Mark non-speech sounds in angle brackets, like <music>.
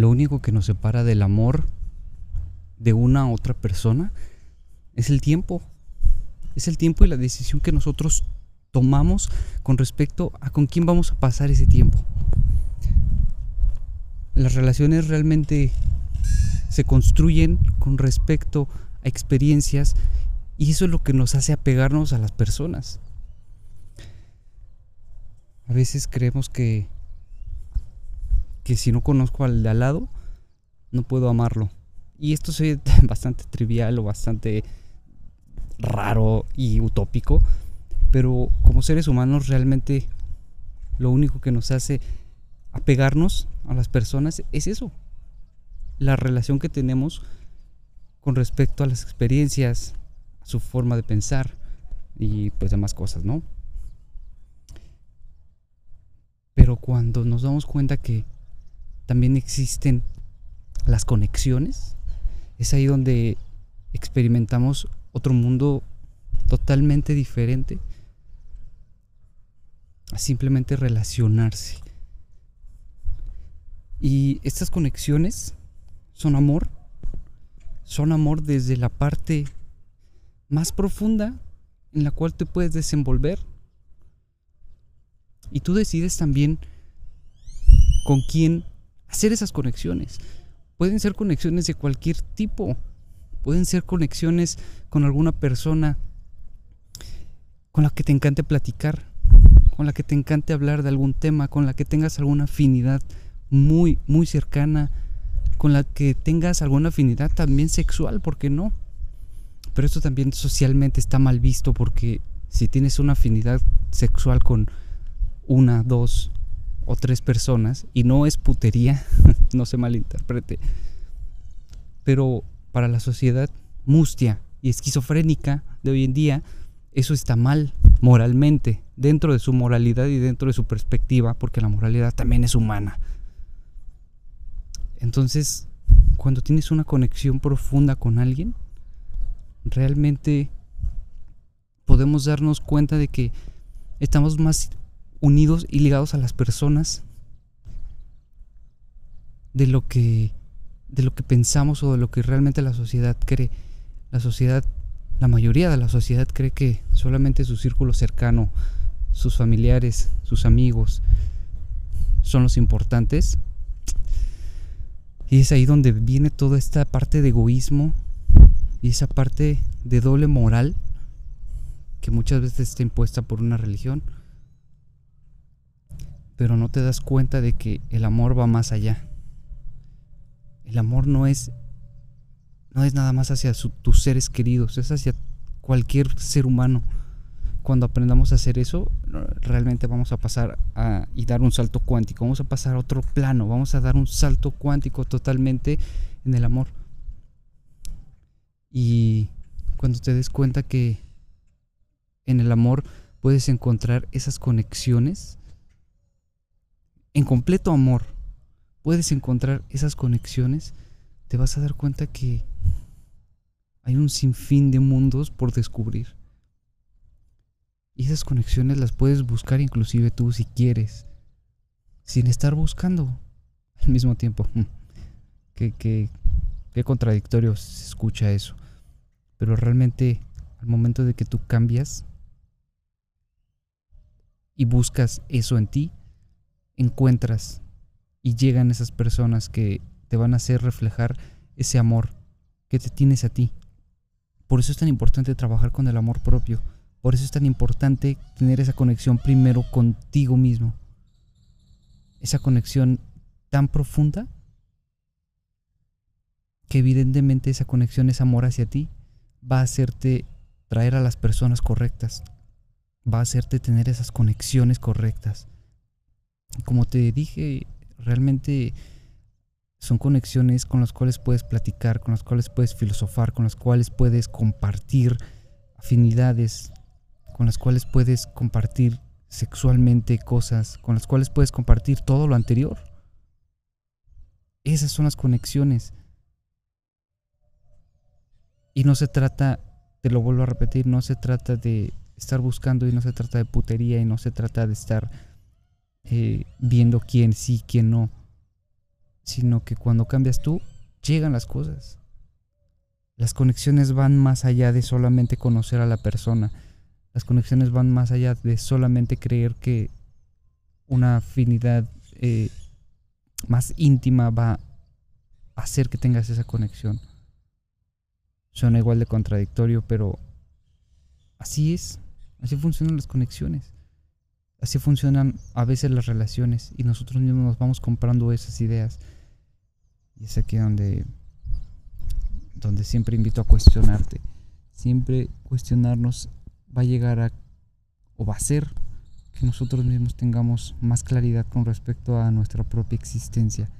lo único que nos separa del amor de una otra persona es el tiempo. Es el tiempo y la decisión que nosotros tomamos con respecto a con quién vamos a pasar ese tiempo. Las relaciones realmente se construyen con respecto a experiencias y eso es lo que nos hace apegarnos a las personas. A veces creemos que que si no conozco al de al lado no puedo amarlo. Y esto es <laughs> bastante trivial o bastante raro y utópico, pero como seres humanos realmente lo único que nos hace apegarnos a las personas es eso, la relación que tenemos con respecto a las experiencias, su forma de pensar y pues demás cosas, ¿no? Pero cuando nos damos cuenta que también existen las conexiones, es ahí donde experimentamos otro mundo totalmente diferente simplemente relacionarse. Y estas conexiones son amor, son amor desde la parte más profunda en la cual te puedes desenvolver. Y tú decides también con quién hacer esas conexiones. Pueden ser conexiones de cualquier tipo. Pueden ser conexiones con alguna persona con la que te encante platicar, con la que te encante hablar de algún tema, con la que tengas alguna afinidad muy, muy cercana, con la que tengas alguna afinidad también sexual, ¿por qué no? Pero esto también socialmente está mal visto porque si tienes una afinidad sexual con una, dos o tres personas, y no es putería, <laughs> no se malinterprete, pero para la sociedad mustia y esquizofrénica de hoy en día, eso está mal moralmente, dentro de su moralidad y dentro de su perspectiva, porque la moralidad también es humana. Entonces, cuando tienes una conexión profunda con alguien, realmente podemos darnos cuenta de que estamos más unidos y ligados a las personas de lo que de lo que pensamos o de lo que realmente la sociedad cree. La sociedad, la mayoría de la sociedad cree que solamente su círculo cercano, sus familiares, sus amigos son los importantes. Y es ahí donde viene toda esta parte de egoísmo y esa parte de doble moral que muchas veces está impuesta por una religión. Pero no te das cuenta de que el amor va más allá. El amor no es no es nada más hacia tus seres queridos, es hacia cualquier ser humano. Cuando aprendamos a hacer eso, realmente vamos a pasar a y dar un salto cuántico, vamos a pasar a otro plano, vamos a dar un salto cuántico totalmente en el amor. Y cuando te des cuenta que en el amor puedes encontrar esas conexiones, en completo amor, puedes encontrar esas conexiones, te vas a dar cuenta que hay un sinfín de mundos por descubrir. Y esas conexiones las puedes buscar inclusive tú si quieres, sin estar buscando al mismo tiempo. <laughs> Qué, qué, contradictorio se escucha eso. Pero realmente al momento de que tú cambias y buscas eso en ti, encuentras y llegan esas personas que te van a hacer reflejar ese amor que te tienes a ti. Por eso es tan importante trabajar con el amor propio. Por eso es tan importante tener esa conexión primero contigo mismo. Esa conexión tan profunda que evidentemente esa conexión, ese amor hacia ti, va a hacerte traer a las personas correctas. Va a hacerte tener esas conexiones correctas. Como te dije realmente son conexiones con las cuales puedes platicar, con las cuales puedes filosofar, con las cuales puedes compartir afinidades, con las cuales puedes compartir sexualmente cosas, con las cuales puedes compartir todo lo anterior. Esas son las conexiones. Y no se trata, te lo vuelvo a repetir, no se trata de estar buscando y no se trata de putería y no se trata de estar eh, viendo quién sí, quién no, sino que cuando cambias tú, llegan las cosas. Las conexiones van más allá de solamente conocer a la persona. Las conexiones van más allá de solamente creer que una afinidad eh, más íntima va a hacer que tengas esa conexión. Suena igual de contradictorio, pero así es. Así funcionan las conexiones. Así funcionan a veces las relaciones y nosotros mismos nos vamos comprando esas ideas. Y es aquí donde donde siempre invito a cuestionarte. Siempre cuestionarnos va a llegar a, o va a ser, que nosotros mismos tengamos más claridad con respecto a nuestra propia existencia.